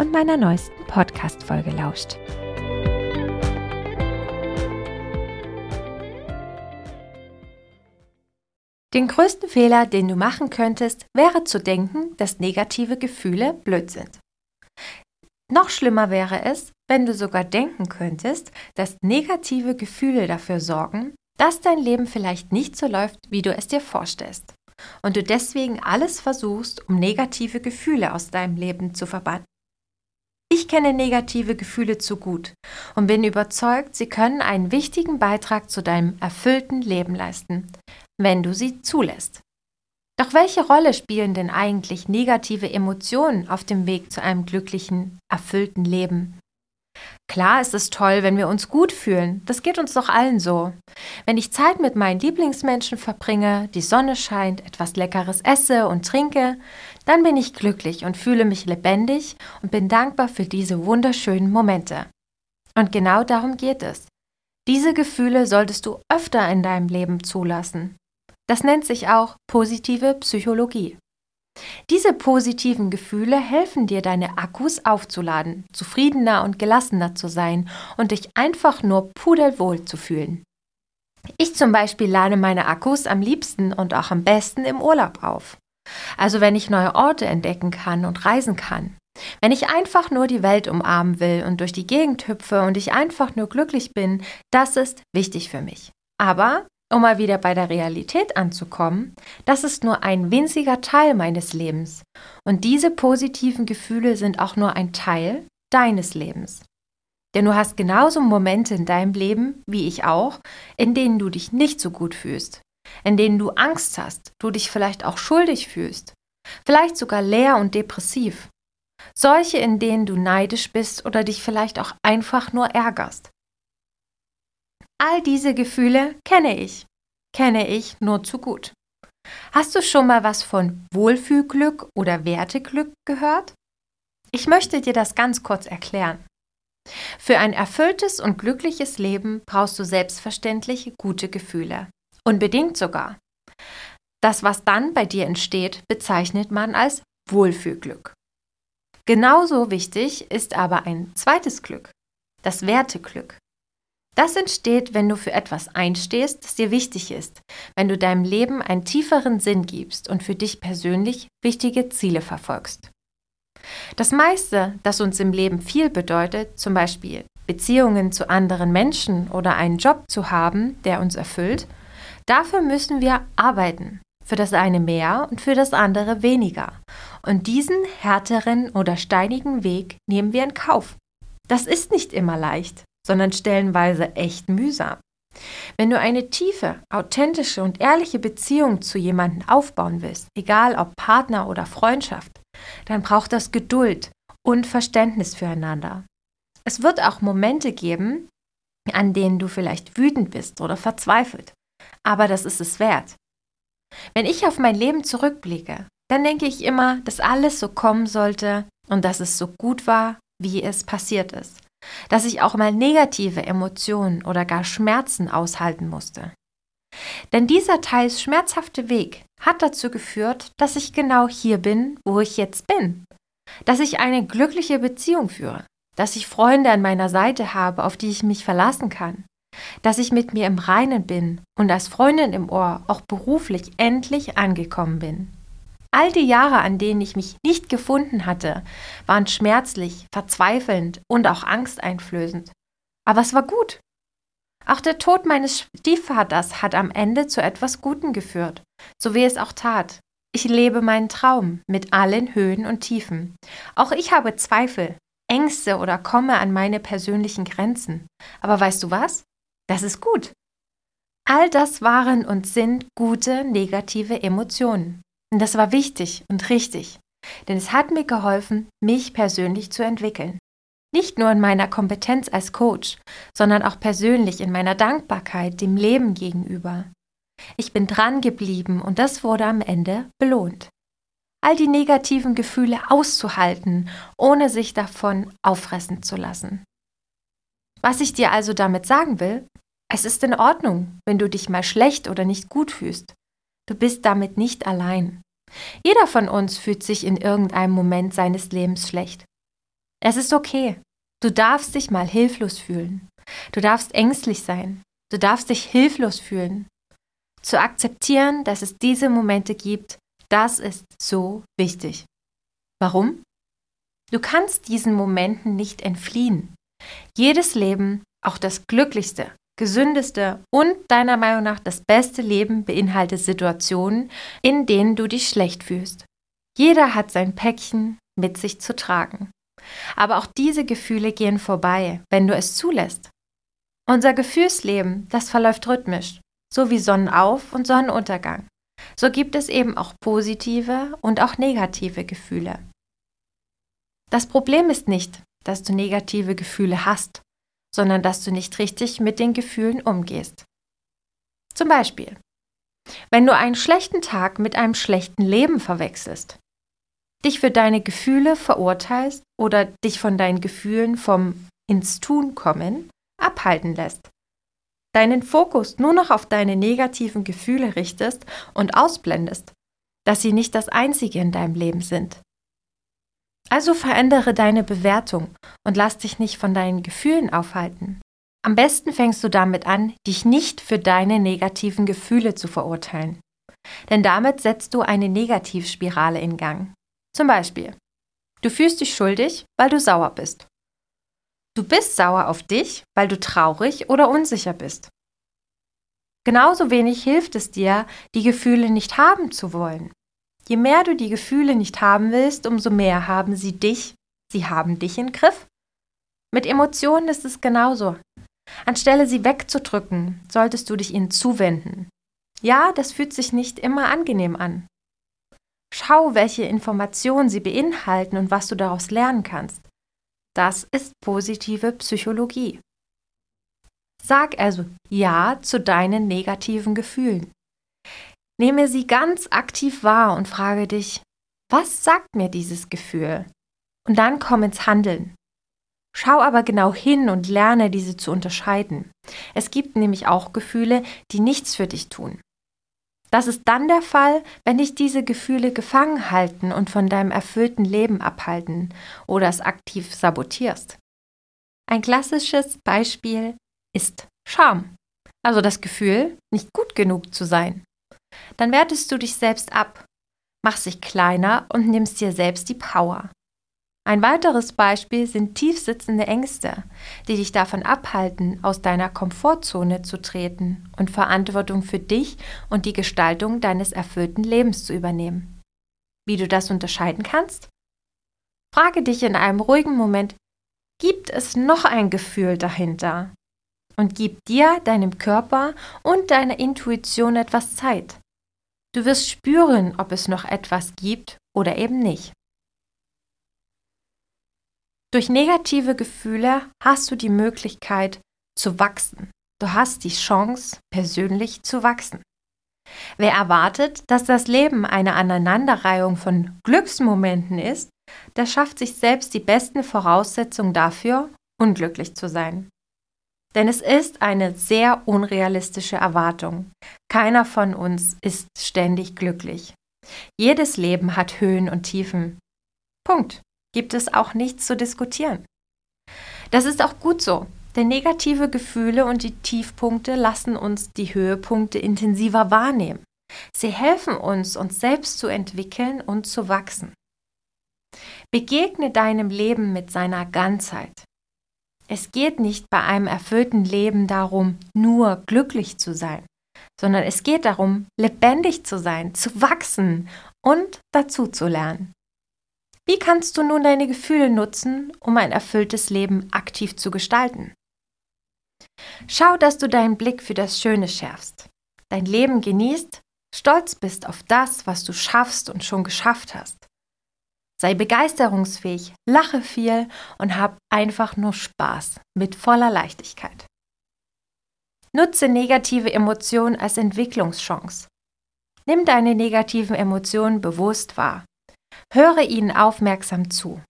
und meiner neuesten Podcast-Folge lauscht. Den größten Fehler, den du machen könntest, wäre zu denken, dass negative Gefühle blöd sind. Noch schlimmer wäre es, wenn du sogar denken könntest, dass negative Gefühle dafür sorgen, dass dein Leben vielleicht nicht so läuft, wie du es dir vorstellst. Und du deswegen alles versuchst, um negative Gefühle aus deinem Leben zu verbannen. Ich kenne negative Gefühle zu gut und bin überzeugt, sie können einen wichtigen Beitrag zu deinem erfüllten Leben leisten, wenn du sie zulässt. Doch welche Rolle spielen denn eigentlich negative Emotionen auf dem Weg zu einem glücklichen, erfüllten Leben? Klar ist es toll, wenn wir uns gut fühlen. Das geht uns doch allen so. Wenn ich Zeit mit meinen Lieblingsmenschen verbringe, die Sonne scheint, etwas Leckeres esse und trinke, dann bin ich glücklich und fühle mich lebendig und bin dankbar für diese wunderschönen Momente. Und genau darum geht es. Diese Gefühle solltest du öfter in deinem Leben zulassen. Das nennt sich auch positive Psychologie. Diese positiven Gefühle helfen dir, deine Akkus aufzuladen, zufriedener und gelassener zu sein und dich einfach nur pudelwohl zu fühlen. Ich zum Beispiel lade meine Akkus am liebsten und auch am besten im Urlaub auf. Also wenn ich neue Orte entdecken kann und reisen kann. Wenn ich einfach nur die Welt umarmen will und durch die Gegend hüpfe und ich einfach nur glücklich bin, das ist wichtig für mich. Aber um mal wieder bei der Realität anzukommen, das ist nur ein winziger Teil meines Lebens. Und diese positiven Gefühle sind auch nur ein Teil deines Lebens. Denn du hast genauso Momente in deinem Leben, wie ich auch, in denen du dich nicht so gut fühlst, in denen du Angst hast, du dich vielleicht auch schuldig fühlst, vielleicht sogar leer und depressiv. Solche, in denen du neidisch bist oder dich vielleicht auch einfach nur ärgerst. All diese Gefühle kenne ich, kenne ich nur zu gut. Hast du schon mal was von Wohlfühlglück oder Werteglück gehört? Ich möchte dir das ganz kurz erklären. Für ein erfülltes und glückliches Leben brauchst du selbstverständlich gute Gefühle. Unbedingt sogar. Das, was dann bei dir entsteht, bezeichnet man als Wohlfühlglück. Genauso wichtig ist aber ein zweites Glück, das Werteglück. Das entsteht, wenn du für etwas einstehst, das dir wichtig ist, wenn du deinem Leben einen tieferen Sinn gibst und für dich persönlich wichtige Ziele verfolgst. Das meiste, das uns im Leben viel bedeutet, zum Beispiel Beziehungen zu anderen Menschen oder einen Job zu haben, der uns erfüllt, dafür müssen wir arbeiten. Für das eine mehr und für das andere weniger. Und diesen härteren oder steinigen Weg nehmen wir in Kauf. Das ist nicht immer leicht sondern stellenweise echt mühsam. Wenn du eine tiefe, authentische und ehrliche Beziehung zu jemandem aufbauen willst, egal ob Partner oder Freundschaft, dann braucht das Geduld und Verständnis füreinander. Es wird auch Momente geben, an denen du vielleicht wütend bist oder verzweifelt, aber das ist es wert. Wenn ich auf mein Leben zurückblicke, dann denke ich immer, dass alles so kommen sollte und dass es so gut war, wie es passiert ist dass ich auch mal negative Emotionen oder gar Schmerzen aushalten musste. Denn dieser teils schmerzhafte Weg hat dazu geführt, dass ich genau hier bin, wo ich jetzt bin. Dass ich eine glückliche Beziehung führe. Dass ich Freunde an meiner Seite habe, auf die ich mich verlassen kann. Dass ich mit mir im Reinen bin und als Freundin im Ohr auch beruflich endlich angekommen bin. All die Jahre, an denen ich mich nicht gefunden hatte, waren schmerzlich, verzweifelnd und auch angsteinflößend. Aber es war gut. Auch der Tod meines Stiefvaters hat am Ende zu etwas Gutem geführt, so wie es auch tat. Ich lebe meinen Traum mit allen Höhen und Tiefen. Auch ich habe Zweifel, Ängste oder komme an meine persönlichen Grenzen. Aber weißt du was? Das ist gut. All das waren und sind gute negative Emotionen. Und das war wichtig und richtig, denn es hat mir geholfen, mich persönlich zu entwickeln. Nicht nur in meiner Kompetenz als Coach, sondern auch persönlich in meiner Dankbarkeit dem Leben gegenüber. Ich bin dran geblieben und das wurde am Ende belohnt. All die negativen Gefühle auszuhalten, ohne sich davon auffressen zu lassen. Was ich dir also damit sagen will, es ist in Ordnung, wenn du dich mal schlecht oder nicht gut fühlst. Du bist damit nicht allein. Jeder von uns fühlt sich in irgendeinem Moment seines Lebens schlecht. Es ist okay. Du darfst dich mal hilflos fühlen. Du darfst ängstlich sein. Du darfst dich hilflos fühlen. Zu akzeptieren, dass es diese Momente gibt, das ist so wichtig. Warum? Du kannst diesen Momenten nicht entfliehen. Jedes Leben, auch das glücklichste, gesündeste und deiner Meinung nach das beste Leben beinhaltet Situationen, in denen du dich schlecht fühlst. Jeder hat sein Päckchen mit sich zu tragen. Aber auch diese Gefühle gehen vorbei, wenn du es zulässt. Unser Gefühlsleben, das verläuft rhythmisch, so wie Sonnenauf- und Sonnenuntergang. So gibt es eben auch positive und auch negative Gefühle. Das Problem ist nicht, dass du negative Gefühle hast, sondern dass du nicht richtig mit den Gefühlen umgehst. Zum Beispiel, wenn du einen schlechten Tag mit einem schlechten Leben verwechselst, dich für deine Gefühle verurteilst oder dich von deinen Gefühlen vom ins Tun kommen abhalten lässt, deinen Fokus nur noch auf deine negativen Gefühle richtest und ausblendest, dass sie nicht das Einzige in deinem Leben sind. Also verändere deine Bewertung und lass dich nicht von deinen Gefühlen aufhalten. Am besten fängst du damit an, dich nicht für deine negativen Gefühle zu verurteilen. Denn damit setzt du eine Negativspirale in Gang. Zum Beispiel, du fühlst dich schuldig, weil du sauer bist. Du bist sauer auf dich, weil du traurig oder unsicher bist. Genauso wenig hilft es dir, die Gefühle nicht haben zu wollen. Je mehr du die Gefühle nicht haben willst, umso mehr haben sie dich, sie haben dich im Griff. Mit Emotionen ist es genauso. Anstelle sie wegzudrücken, solltest du dich ihnen zuwenden. Ja, das fühlt sich nicht immer angenehm an. Schau, welche Informationen sie beinhalten und was du daraus lernen kannst. Das ist positive Psychologie. Sag also Ja zu deinen negativen Gefühlen. Nehme sie ganz aktiv wahr und frage dich, was sagt mir dieses Gefühl? Und dann komm ins Handeln. Schau aber genau hin und lerne diese zu unterscheiden. Es gibt nämlich auch Gefühle, die nichts für dich tun. Das ist dann der Fall, wenn dich diese Gefühle gefangen halten und von deinem erfüllten Leben abhalten oder es aktiv sabotierst. Ein klassisches Beispiel ist Scham, also das Gefühl, nicht gut genug zu sein. Dann wertest du dich selbst ab, machst dich kleiner und nimmst dir selbst die Power. Ein weiteres Beispiel sind tiefsitzende Ängste, die dich davon abhalten, aus deiner Komfortzone zu treten und Verantwortung für dich und die Gestaltung deines erfüllten Lebens zu übernehmen. Wie du das unterscheiden kannst? Frage dich in einem ruhigen Moment, gibt es noch ein Gefühl dahinter? Und gib dir, deinem Körper und deiner Intuition etwas Zeit. Du wirst spüren, ob es noch etwas gibt oder eben nicht. Durch negative Gefühle hast du die Möglichkeit zu wachsen. Du hast die Chance, persönlich zu wachsen. Wer erwartet, dass das Leben eine Aneinanderreihung von Glücksmomenten ist, der schafft sich selbst die besten Voraussetzungen dafür, unglücklich zu sein. Denn es ist eine sehr unrealistische Erwartung. Keiner von uns ist ständig glücklich. Jedes Leben hat Höhen und Tiefen. Punkt gibt es auch nichts zu diskutieren. Das ist auch gut so, denn negative Gefühle und die Tiefpunkte lassen uns die Höhepunkte intensiver wahrnehmen. Sie helfen uns, uns selbst zu entwickeln und zu wachsen. Begegne deinem Leben mit seiner Ganzheit. Es geht nicht bei einem erfüllten Leben darum, nur glücklich zu sein, sondern es geht darum, lebendig zu sein, zu wachsen und dazu zu lernen. Wie kannst du nun deine Gefühle nutzen, um ein erfülltes Leben aktiv zu gestalten? Schau, dass du deinen Blick für das Schöne schärfst, dein Leben genießt, stolz bist auf das, was du schaffst und schon geschafft hast. Sei begeisterungsfähig, lache viel und hab einfach nur Spaß mit voller Leichtigkeit. Nutze negative Emotionen als Entwicklungschance. Nimm deine negativen Emotionen bewusst wahr. Höre ihnen aufmerksam zu.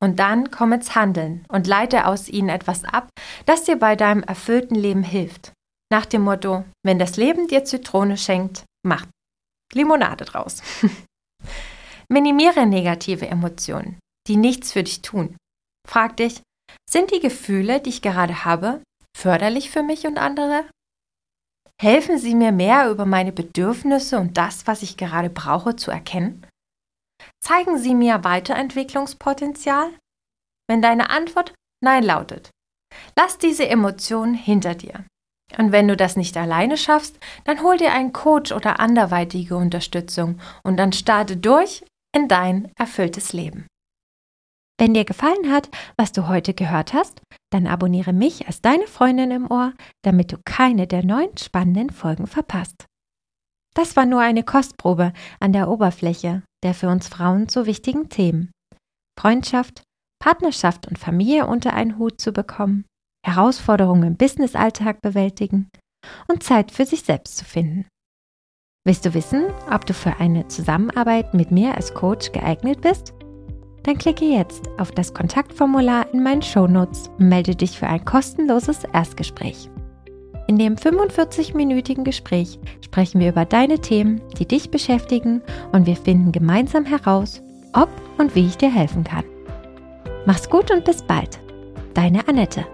Und dann komm ins Handeln und leite aus ihnen etwas ab, das dir bei deinem erfüllten Leben hilft. Nach dem Motto, wenn das Leben dir Zitrone schenkt, mach Limonade draus. Minimiere negative Emotionen, die nichts für dich tun. Frag dich, sind die Gefühle, die ich gerade habe, förderlich für mich und andere? Helfen sie mir mehr über meine Bedürfnisse und das, was ich gerade brauche, zu erkennen? Zeigen sie mir Weiterentwicklungspotenzial? Wenn deine Antwort Nein lautet, lass diese Emotionen hinter dir. Und wenn du das nicht alleine schaffst, dann hol dir einen Coach oder anderweitige Unterstützung und dann starte durch in dein erfülltes Leben. Wenn dir gefallen hat, was du heute gehört hast, dann abonniere mich als deine Freundin im Ohr, damit du keine der neuen spannenden Folgen verpasst. Das war nur eine Kostprobe an der Oberfläche der für uns Frauen so wichtigen Themen. Freundschaft, Partnerschaft und Familie unter einen Hut zu bekommen, Herausforderungen im Businessalltag bewältigen und Zeit für sich selbst zu finden. Willst du wissen, ob du für eine Zusammenarbeit mit mir als Coach geeignet bist? Dann klicke jetzt auf das Kontaktformular in meinen Shownotes und melde dich für ein kostenloses Erstgespräch. In dem 45-minütigen Gespräch sprechen wir über deine Themen, die dich beschäftigen und wir finden gemeinsam heraus, ob und wie ich dir helfen kann. Mach's gut und bis bald. Deine Annette.